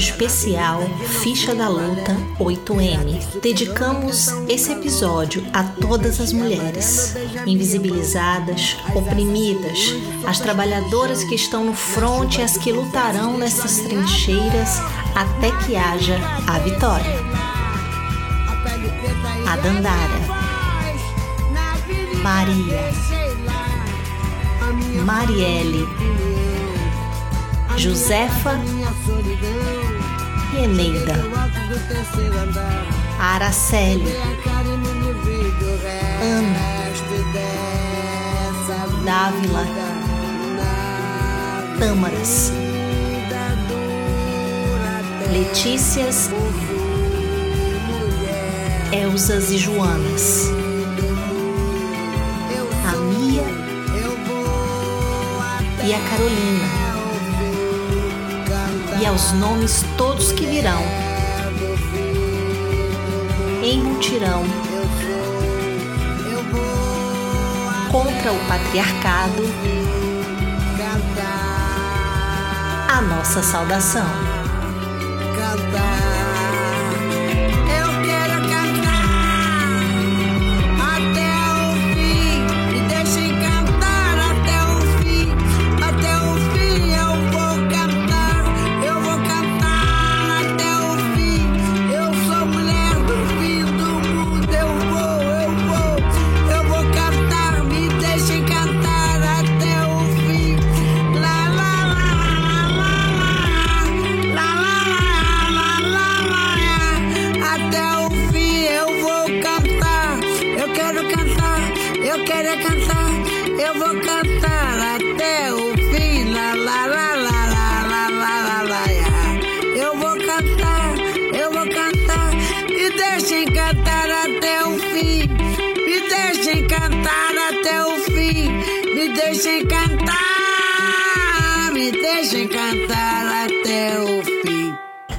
especial Ficha da Luta 8M. Dedicamos esse episódio a todas as mulheres invisibilizadas, oprimidas, as trabalhadoras que estão no fronte e as que lutarão nessas trincheiras até que haja a vitória. A Dandara, Maria, Marielle, Josefa e Eneida, Araceli, Ana, Dávila, Tâmaras, Letícias, Elzas e Joanas, a Mia. E a Carolina, e aos nomes todos que virão, em mutirão, contra o patriarcado, a nossa saudação. Cantar até o fim.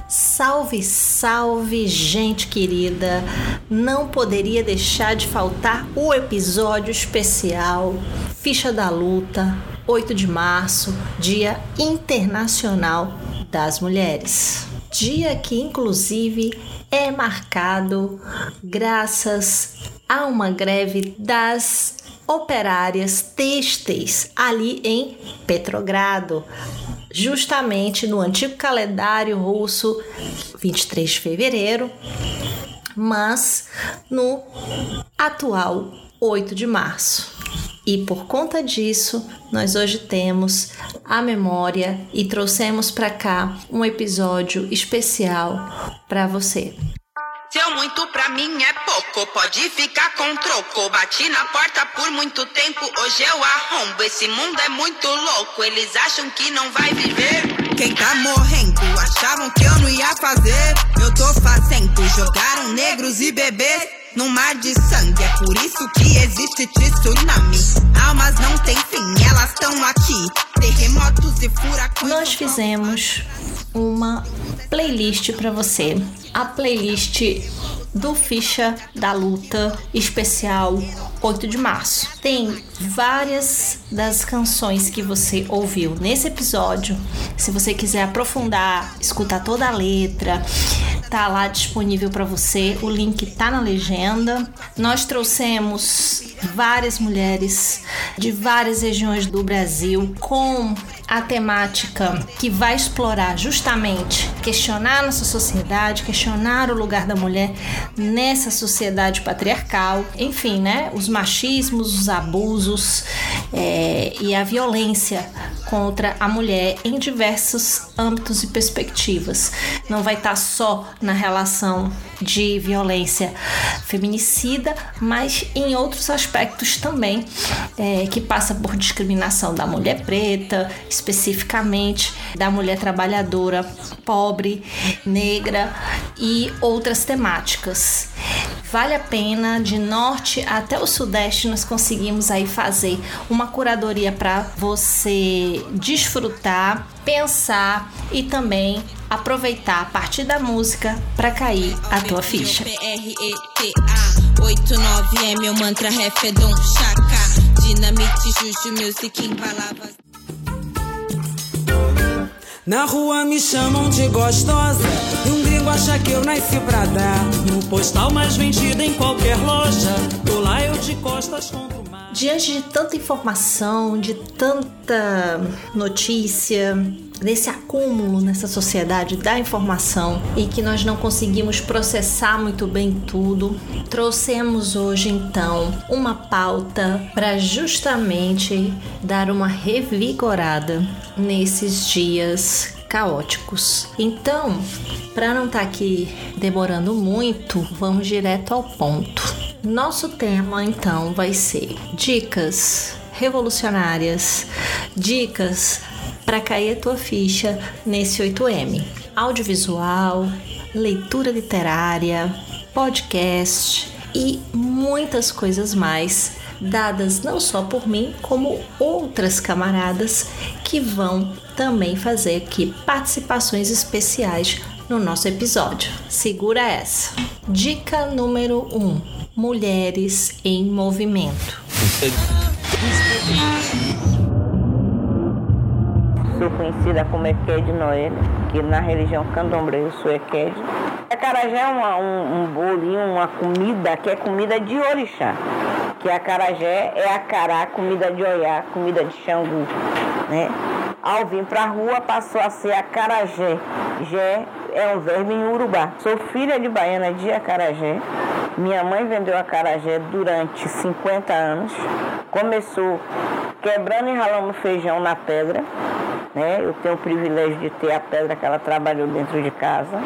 Salve, salve, gente querida! Não poderia deixar de faltar o episódio especial Ficha da Luta, 8 de março, Dia Internacional das Mulheres. Dia que, inclusive, é marcado graças a uma greve das operárias têxteis ali em Petrogrado, justamente no antigo calendário russo, 23 de fevereiro, mas no atual 8 de março. E por conta disso, nós hoje temos a memória e trouxemos para cá um episódio especial para você. Seu muito pra mim é pouco, pode ficar com troco. Bati na porta por muito tempo, hoje eu arrombo. Esse mundo é muito louco, eles acham que não vai viver. Quem tá morrendo, achavam que eu não ia fazer. Eu tô fazendo, jogaram negros e bebês no mar de sangue. É por isso que existe tsunami. Almas não têm fim, elas estão aqui. Terremotos e furacões. Nós fizemos uma playlist para você. A playlist do Ficha da Luta especial 8 de março. Tem várias das canções que você ouviu nesse episódio. Se você quiser aprofundar, escutar toda a letra, tá lá disponível para você. O link tá na legenda. Nós trouxemos várias mulheres de várias regiões do Brasil com a temática que vai explorar justamente questionar nossa sociedade, questionar o lugar da mulher nessa sociedade patriarcal, enfim, né? Os machismos, os abusos é, e a violência contra a mulher em diversos âmbitos e perspectivas. Não vai estar só na relação de violência feminicida, mas em outros aspectos também, é, que passa por discriminação da mulher preta, especificamente da mulher trabalhadora pobre, negra e outras temáticas. Vale a pena, de norte até o sudeste, nós conseguimos aí fazer uma curadoria para você desfrutar, pensar e também aproveitar a partir da música para cair a tua ficha. P-R-E-T-A 89 é meu mantra, ré, fedon, chaca. De Dinamite, Juju, Music em palavras. Na rua me chamam de gostosa E um gringo acha que eu nasci pra dar No postal mais vendido em qualquer loja Tô lá eu de costas compro mais Diante de tanta informação, de tanta notícia, desse acúmulo nessa sociedade da informação e que nós não conseguimos processar muito bem tudo, trouxemos hoje então uma pauta para justamente dar uma revigorada nesses dias caóticos. Então, para não estar tá aqui demorando muito, vamos direto ao ponto. Nosso tema então vai ser dicas revolucionárias, dicas para cair a tua ficha nesse 8M. Audiovisual, leitura literária, podcast e muitas coisas mais dadas não só por mim, como outras camaradas que vão também fazer aqui participações especiais no nosso episódio. Segura essa. Dica número 1: um, Mulheres em movimento. Conhecida como Eked Noel, que na religião candomblé eu sou Eked. Acarajé é um, um bolinho, uma comida que é comida de orixá. Que acarajé é acará, comida de oiá, comida de xangu, né? Ao vir para a rua passou a ser acarajé. Jé é um verbo em urubá. Sou filha de baiana de acarajé. Minha mãe vendeu acarajé durante 50 anos. Começou quebrando e ralando feijão na pedra. Né? Eu tenho o privilégio de ter a pedra que ela trabalhou dentro de casa.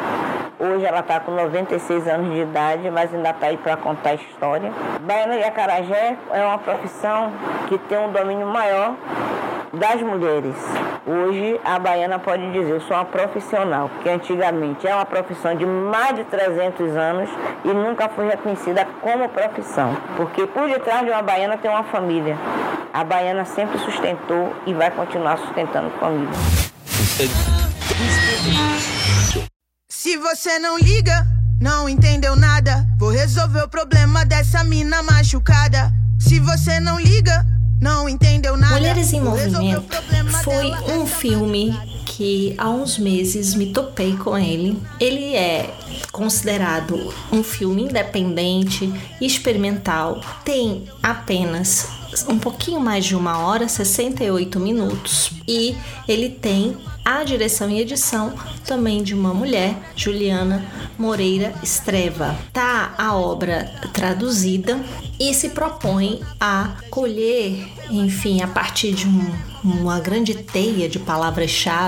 Hoje ela está com 96 anos de idade, mas ainda está aí para contar a história. Baiana e acarajé é uma profissão que tem um domínio maior das mulheres. Hoje a baiana pode dizer, sou uma profissional, que antigamente é uma profissão de mais de 300 anos e nunca foi reconhecida como profissão, porque por detrás de uma baiana tem uma família. A baiana sempre sustentou e vai continuar sustentando família. Se você não liga, não entendeu nada, vou resolver o problema dessa mina machucada. Se você não liga, não entendeu nada. Mulheres em Movimento foi um filme que há uns meses me topei com ele. Ele é considerado um filme independente, experimental, tem apenas um pouquinho mais de uma hora, 68 minutos, e ele tem a direção e edição também de uma mulher, Juliana Moreira Estreva. Tá a obra traduzida e se propõe a colher, enfim, a partir de um, uma grande teia de palavras-chave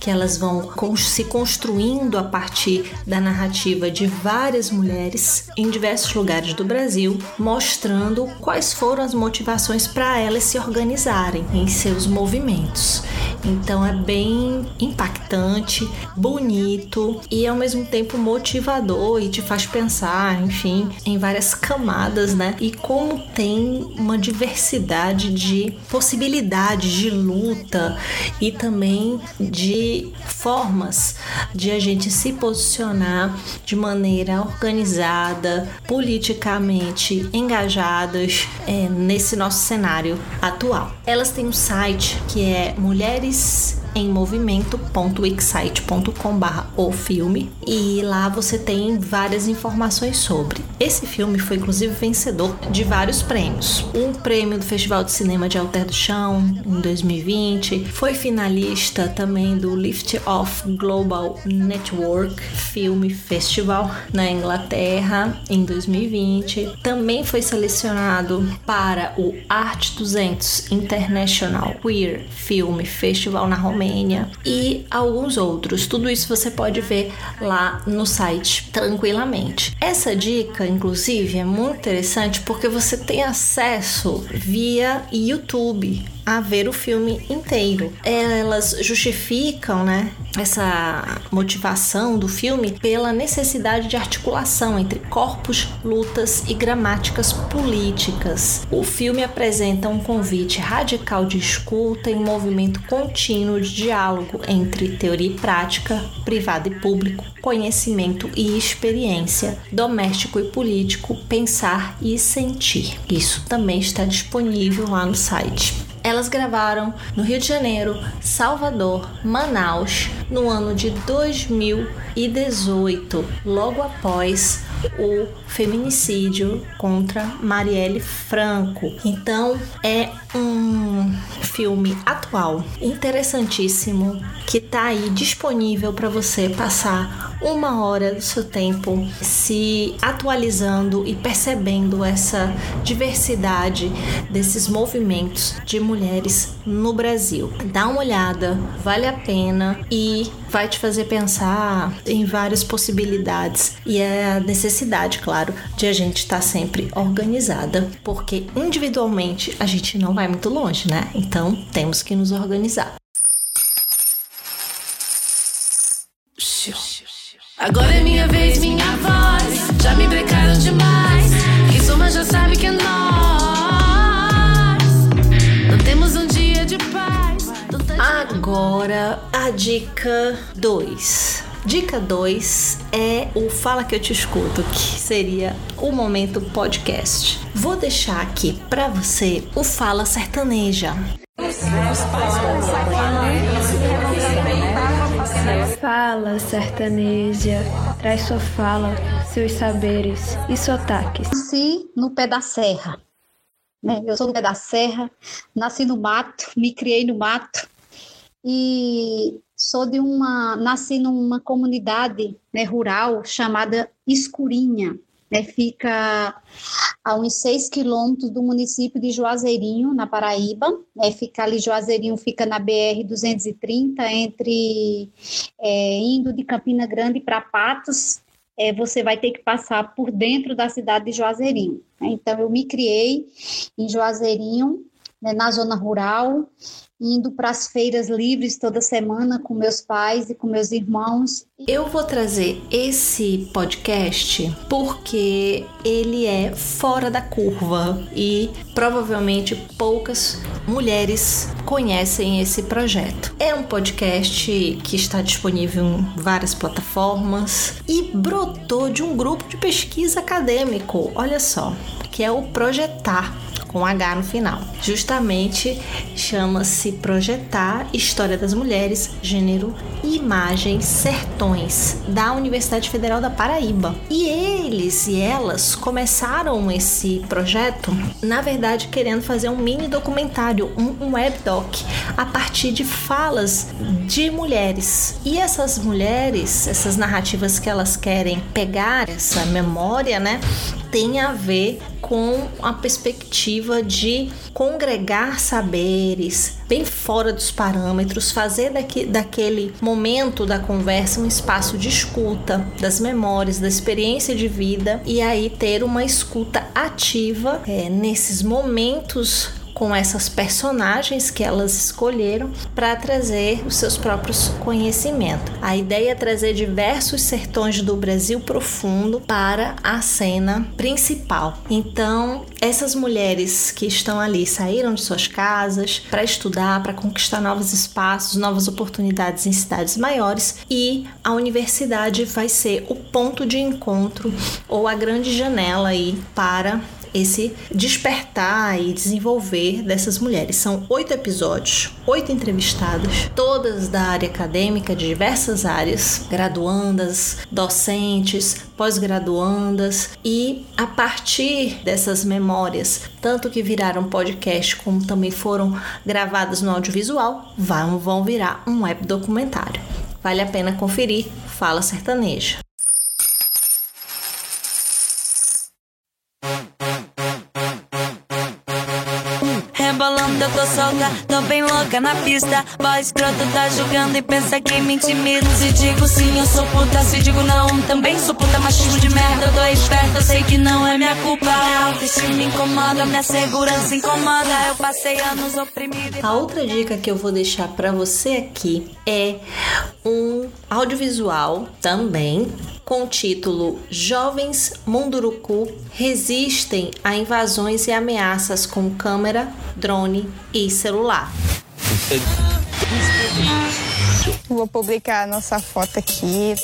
que elas vão se construindo a partir da narrativa de várias mulheres em diversos lugares do Brasil, mostrando quais foram as motivações para elas se organizarem em seus movimentos. Então é bem impactante, bonito e ao mesmo tempo motivador e te faz pensar, enfim, em várias camadas, né? E como tem uma diversidade de possibilidades de luta e também de formas de a gente se posicionar de maneira organizada, politicamente engajadas é, nesse nosso cenário atual. Elas têm um site que é Mulheres em movimento.wixsite.com o filme e lá você tem várias informações sobre. Esse filme foi inclusive vencedor de vários prêmios. Um prêmio do Festival de Cinema de Alter do Chão em 2020, foi finalista também do Lift Off Global Network Film Festival na Inglaterra em 2020. Também foi selecionado para o Art 200 International Queer Film Festival na Romênia Romênia e alguns outros. Tudo isso você pode ver lá no site tranquilamente. Essa dica, inclusive, é muito interessante porque você tem acesso via YouTube a ver o filme inteiro. Elas justificam, né, essa motivação do filme pela necessidade de articulação entre corpos, lutas e gramáticas políticas. O filme apresenta um convite radical de escuta e um movimento contínuo de diálogo entre teoria e prática, privado e público, conhecimento e experiência, doméstico e político, pensar e sentir. Isso também está disponível lá no site. Elas gravaram no Rio de Janeiro, Salvador, Manaus, no ano de 2018, logo após o feminicídio contra Marielle Franco. Então é um filme atual, interessantíssimo, que tá aí disponível para você passar uma hora do seu tempo se atualizando e percebendo essa diversidade desses movimentos de mulheres no Brasil. Dá uma olhada, vale a pena e vai te fazer pensar em várias possibilidades e é a necessidade, claro, de a gente estar sempre organizada, porque individualmente a gente não vai muito longe, né? Então temos que nos organizar. Agora é minha vez, minha voz. Já me brecaram demais. Quem soma já sabe que é nós. Não temos um dia de paz. Tá Agora a dica 2. Dica 2 é o Fala que eu te escuto, que seria o momento podcast. Vou deixar aqui para você o Fala Sertaneja. Fala, sertaneja, traz sua fala, seus saberes e sotaques. nasci no pé da serra. Né? Eu sou do pé da serra, nasci no mato, me criei no mato e sou de uma, nasci numa comunidade né, rural chamada Escurinha. Né? Fica a uns seis quilômetros do município de Juazeirinho, na Paraíba. Né? Fica ali, Juazeirinho fica na BR 230, entre é, indo de Campina Grande para Patos, é, você vai ter que passar por dentro da cidade de Juazeirinho. né? Então, eu me criei em Juazeirinho, né, na zona rural, indo para as feiras livres toda semana com meus pais e com meus irmãos. Eu vou trazer esse podcast porque ele é fora da curva e provavelmente poucas mulheres conhecem esse projeto. É um podcast que está disponível em várias plataformas e brotou de um grupo de pesquisa acadêmico, olha só, que é o Projetar com H no final. Justamente chama-se Projetar História das Mulheres, Gênero e Imagens Sertões, da Universidade Federal da Paraíba. E eles e elas começaram esse projeto, na verdade, querendo fazer um mini documentário, um, um webdoc, a partir de falas de mulheres. E essas mulheres, essas narrativas que elas querem pegar, essa memória, né? tem a ver com a perspectiva de congregar saberes bem fora dos parâmetros, fazer daqui, daquele momento da conversa um espaço de escuta das memórias, da experiência de vida e aí ter uma escuta ativa é, nesses momentos com essas personagens que elas escolheram para trazer os seus próprios conhecimentos. A ideia é trazer diversos sertões do Brasil profundo para a cena principal. Então, essas mulheres que estão ali saíram de suas casas para estudar, para conquistar novos espaços, novas oportunidades em cidades maiores e a universidade vai ser o ponto de encontro ou a grande janela aí para esse despertar e desenvolver dessas mulheres. São oito episódios, oito entrevistadas, todas da área acadêmica, de diversas áreas, graduandas, docentes, pós-graduandas, e a partir dessas memórias, tanto que viraram podcast como também foram gravadas no audiovisual, vão, vão virar um web documentário. Vale a pena conferir. Fala Sertaneja. Eu tô solta, tô bem louca na pista. Boy escroto tá julgando e pensa que me intimida. Se digo sim, eu sou puta. Se digo não, também sou puta. Machismo de merda, eu tô esperta. Eu sei que não é minha culpa. A autoestima incomoda, minha segurança incomoda. Eu passei anos oprimido. A outra dica que eu vou deixar para você aqui é um audiovisual também com o título Jovens Munduruku resistem a invasões e ameaças com câmera, drone e celular. Vou publicar a nossa foto aqui.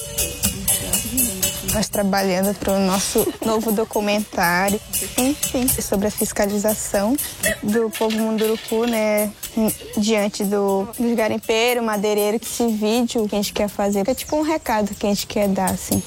Nós trabalhando para o nosso novo documentário, enfim, sobre a fiscalização do povo munduruku, né, diante do, dos garimpeiros, madeireiro, que esse vídeo que a gente quer fazer é tipo um recado que a gente quer dar, assim.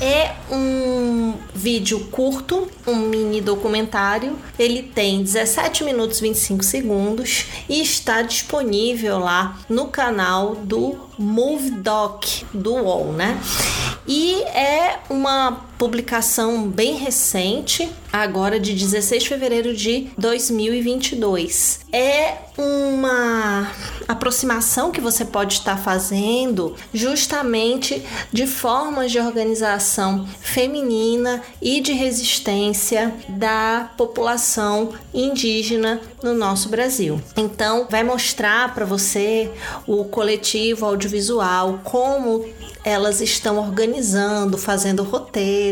É um vídeo curto, um mini documentário. Ele tem 17 minutos e 25 segundos e está disponível lá no canal do Move Doc do UOL, né? E é uma publicação bem recente, agora de 16 de fevereiro de 2022. É uma aproximação que você pode estar fazendo justamente de formas de organização feminina e de resistência da população indígena no nosso Brasil. Então, vai mostrar para você o coletivo audiovisual, como elas estão organizando, fazendo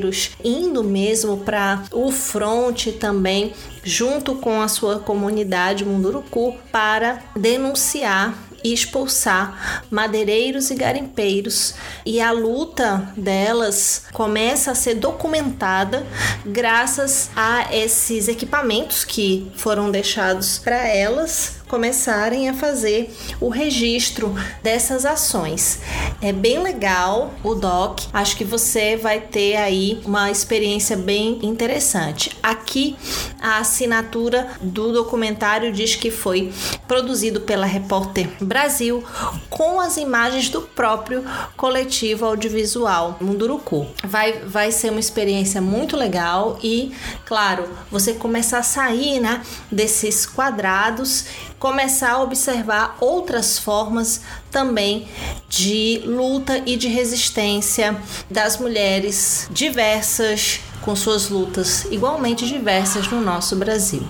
roteiros, indo mesmo para o front também, junto com a sua comunidade Munduruku, para denunciar e expulsar madeireiros e garimpeiros. E a luta delas começa a ser documentada graças a esses equipamentos que foram deixados para elas começarem a fazer o registro dessas ações. É bem legal o doc, acho que você vai ter aí uma experiência bem interessante. Aqui a assinatura do documentário diz que foi produzido pela Repórter Brasil com as imagens do próprio coletivo audiovisual Munduruku. Vai, vai ser uma experiência muito legal e, claro, você começar a sair né, desses quadrados começar a observar outras formas também de luta e de resistência das mulheres diversas, com suas lutas igualmente diversas no nosso Brasil.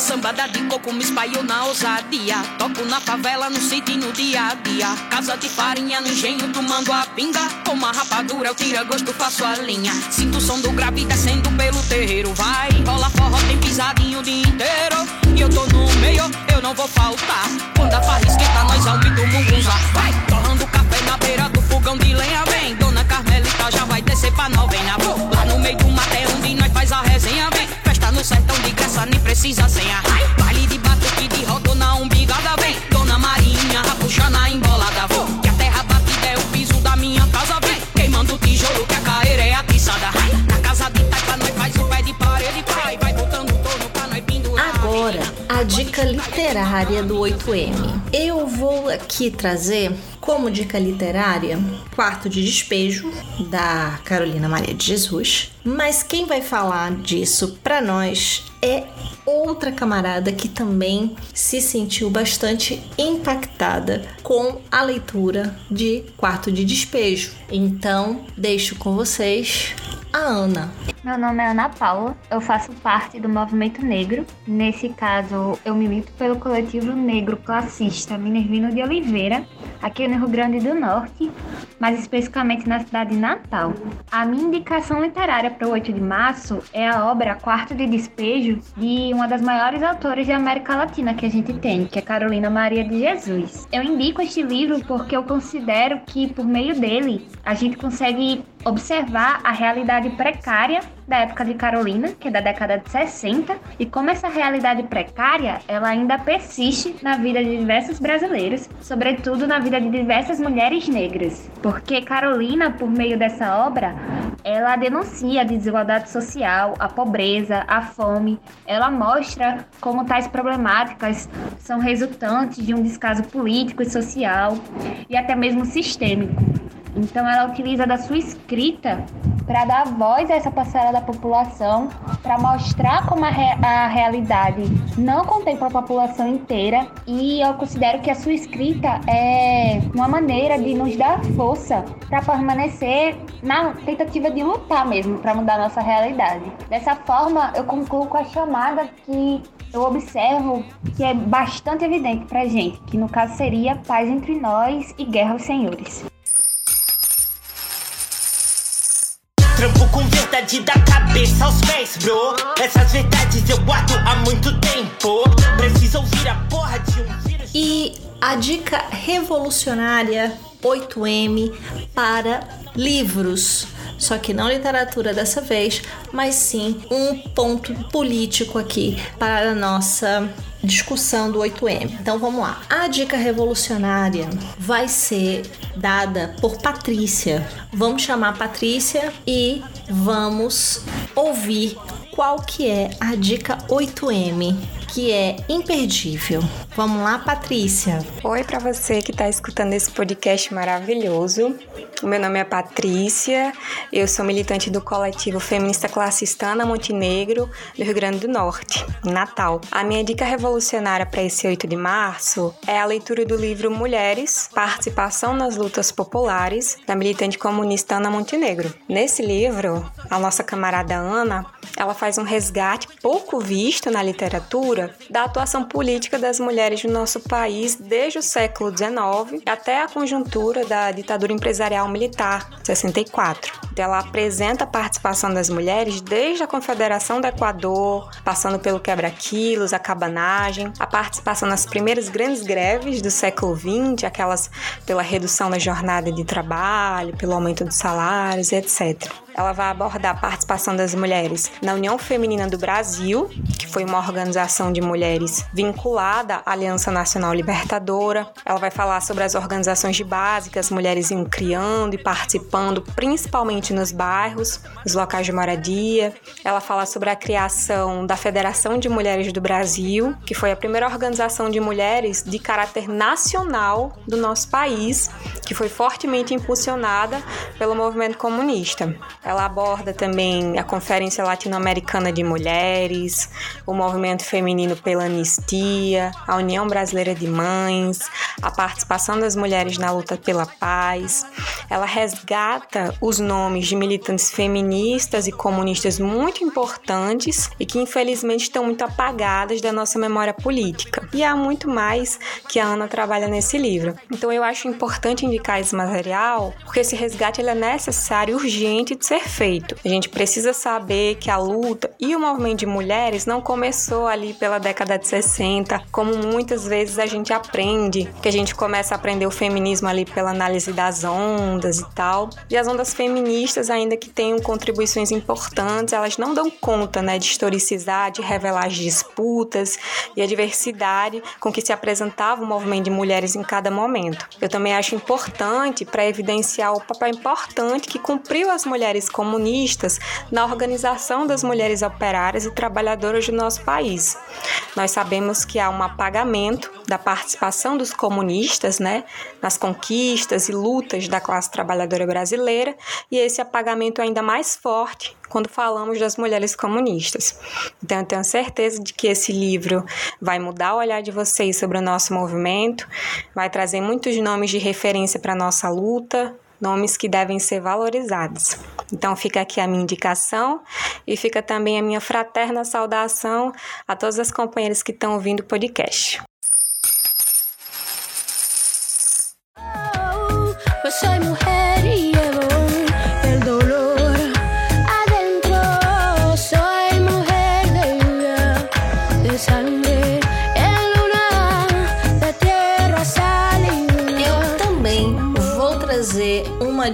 Sambada de coco me espalhou na ousadia. Toco na favela, no sítio no dia a dia. Casa de farinha no engenho, tomando a pinga. Com uma rapadura, eu tira gosto, faço a linha. Sinto o som do grave descendo pelo terreiro. Vai, rola forró, tem pisadinho o dia inteiro. E eu tô no meio, eu não vou faltar. Quando a farra esquenta, nós aumenta o mungunza. Vai, torrando café na beira do fogão de lenha. Vem, dona Carmelita já vai descer pra novena. Vou lá no meio do mato é onde nós faz a resenha. Vem, no sertão de graça, nem precisa senha. Baile de batuque de rodona umbigada. Vem, dona Marinha, puxa na embolada. Vou, dica literária do 8M. Eu vou aqui trazer como dica literária Quarto de Despejo, da Carolina Maria de Jesus. Mas quem vai falar disso para nós é outra camarada que também se sentiu bastante impactada com a leitura de Quarto de Despejo. Então, deixo com vocês a Ana. Meu nome é Ana Paula, eu faço parte do movimento negro. Nesse caso, eu milito pelo coletivo negro classista Minervino de Oliveira, aqui no Rio Grande do Norte, mais especificamente na cidade de Natal. A minha indicação literária para o 8 de março é a obra Quarto de Despejo de uma das maiores autoras de América Latina que a gente tem, que é Carolina Maria de Jesus. Eu indico este livro porque eu considero que por meio dele a gente consegue observar a realidade precária da época de Carolina, que é da década de 60, e como essa realidade precária, ela ainda persiste na vida de diversos brasileiros, sobretudo na vida de diversas mulheres negras. Porque Carolina, por meio dessa obra, ela denuncia a desigualdade social, a pobreza, a fome. Ela mostra como tais problemáticas são resultantes de um descaso político e social e até mesmo sistêmico. Então ela utiliza da sua escrita para dar voz a essa parcela da população, para mostrar como a, re a realidade não contempla a população inteira e eu considero que a sua escrita é uma maneira de nos dar força para permanecer na tentativa de lutar mesmo para mudar nossa realidade. Dessa forma, eu concluo com a chamada que eu observo que é bastante evidente para gente, que no caso seria paz entre nós e guerra aos senhores. Verdade da cabeça aos pés, bro. Essas verdades eu guardo há muito tempo. Preciso ouvir a porra de um vírus. E a dica revolucionária 8M para livros. Só que não literatura dessa vez, mas sim um ponto político aqui para a nossa discussão do 8M. Então vamos lá. A dica revolucionária vai ser dada por Patrícia. Vamos chamar Patrícia e vamos ouvir qual que é a dica 8M, que é imperdível. Vamos lá, Patrícia. Oi para você que está escutando esse podcast maravilhoso. Meu nome é Patrícia, eu sou militante do coletivo feminista classista Ana Montenegro, do Rio Grande do Norte, em Natal. A minha dica revolucionária para esse 8 de março é a leitura do livro Mulheres, Participação nas Lutas Populares, da militante comunista Ana Montenegro. Nesse livro, a nossa camarada Ana, ela faz um resgate pouco visto na literatura da atuação política das mulheres no nosso país desde o século XIX até a conjuntura da ditadura empresarial militar, 64. Então, ela apresenta a participação das mulheres desde a Confederação do Equador, passando pelo quebra-quilos, a cabanagem, a participação nas primeiras grandes greves do século XX, aquelas pela redução da jornada de trabalho, pelo aumento dos salários, etc. Ela vai abordar a participação das mulheres na União Feminina do Brasil, que foi uma organização de mulheres vinculada à Aliança Nacional Libertadora. Ela vai falar sobre as organizações de base que as mulheres iam criando e participando, principalmente nos bairros, nos locais de moradia. Ela fala sobre a criação da Federação de Mulheres do Brasil, que foi a primeira organização de mulheres de caráter nacional do nosso país, que foi fortemente impulsionada pelo movimento comunista. Ela aborda também a Conferência Latino-Americana de Mulheres, o movimento feminino pela anistia, a União Brasileira de Mães, a participação das mulheres na luta pela paz. Ela resgata os nomes de militantes feministas e comunistas muito importantes e que infelizmente estão muito apagadas da nossa memória política. E há muito mais que a Ana trabalha nesse livro. Então eu acho importante indicar esse material porque esse resgate ele é necessário, urgente de ser feito. A gente precisa saber que a luta e o movimento de mulheres não começou ali pela década de 60, como muitas vezes a gente aprende, que a gente começa a aprender o feminismo ali pela análise das ondas e tal. E as ondas feministas, ainda que tenham contribuições importantes, elas não dão conta, né, de historicizar, de revelar as disputas e a diversidade com que se apresentava o movimento de mulheres em cada momento. Eu também acho importante para evidenciar o papel importante que cumpriu as mulheres comunistas na organização das mulheres operárias e trabalhadoras do nosso país. Nós sabemos que há um apagamento da participação dos comunistas, né, nas conquistas e lutas da classe trabalhadora brasileira, e esse apagamento é ainda mais forte quando falamos das mulheres comunistas. Então, eu tenho certeza de que esse livro vai mudar o olhar de vocês sobre o nosso movimento, vai trazer muitos nomes de referência para a nossa luta, nomes que devem ser valorizados. Então fica aqui a minha indicação e fica também a minha fraterna saudação a todas as companheiras que estão ouvindo o podcast. Yo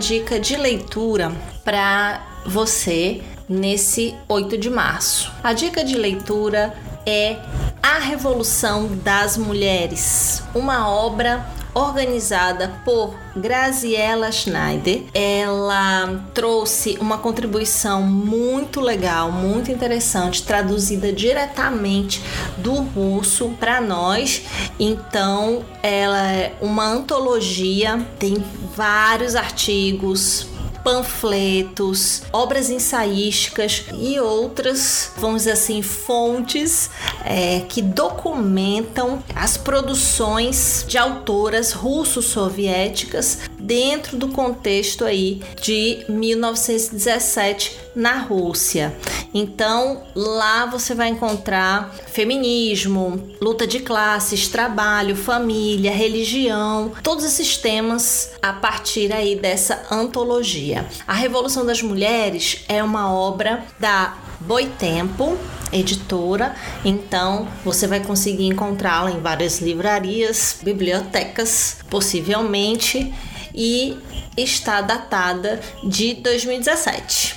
dica de leitura para você nesse 8 de março. A dica de leitura é A Revolução das Mulheres, uma obra organizada por Graziella Schneider. Ela trouxe uma contribuição muito legal, muito interessante, traduzida diretamente do russo para nós. Então, ela é uma antologia, tem vários artigos, panfletos, obras ensaísticas e outras, vamos dizer assim, fontes é, que documentam as produções de autoras russo-soviéticas dentro do contexto aí de 1917 na Rússia. Então, lá você vai encontrar feminismo, luta de classes, trabalho, família, religião, todos esses temas a partir aí dessa antologia. A Revolução das Mulheres é uma obra da Boitempo, editora, então você vai conseguir encontrá-la em várias livrarias, bibliotecas, possivelmente, e está datada de 2017.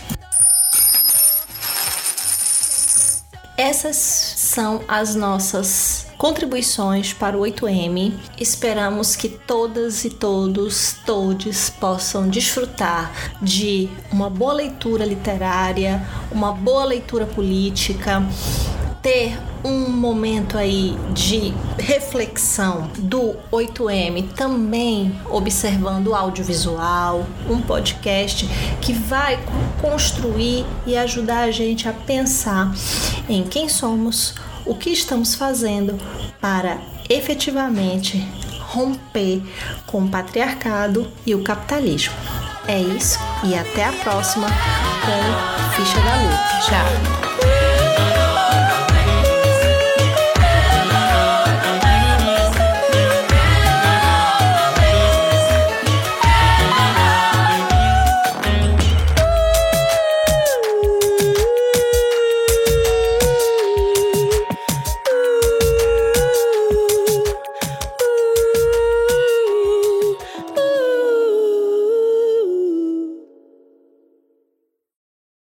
Essas são as nossas contribuições para o 8M. Esperamos que todas e todos, todes possam desfrutar de uma boa leitura literária, uma boa leitura política, ter um momento aí de reflexão do 8M, também observando o audiovisual, um podcast que vai construir e ajudar a gente a pensar em quem somos, o que estamos fazendo para efetivamente romper com o patriarcado e o capitalismo. É isso e até a próxima com Ficha da Luta. Tchau!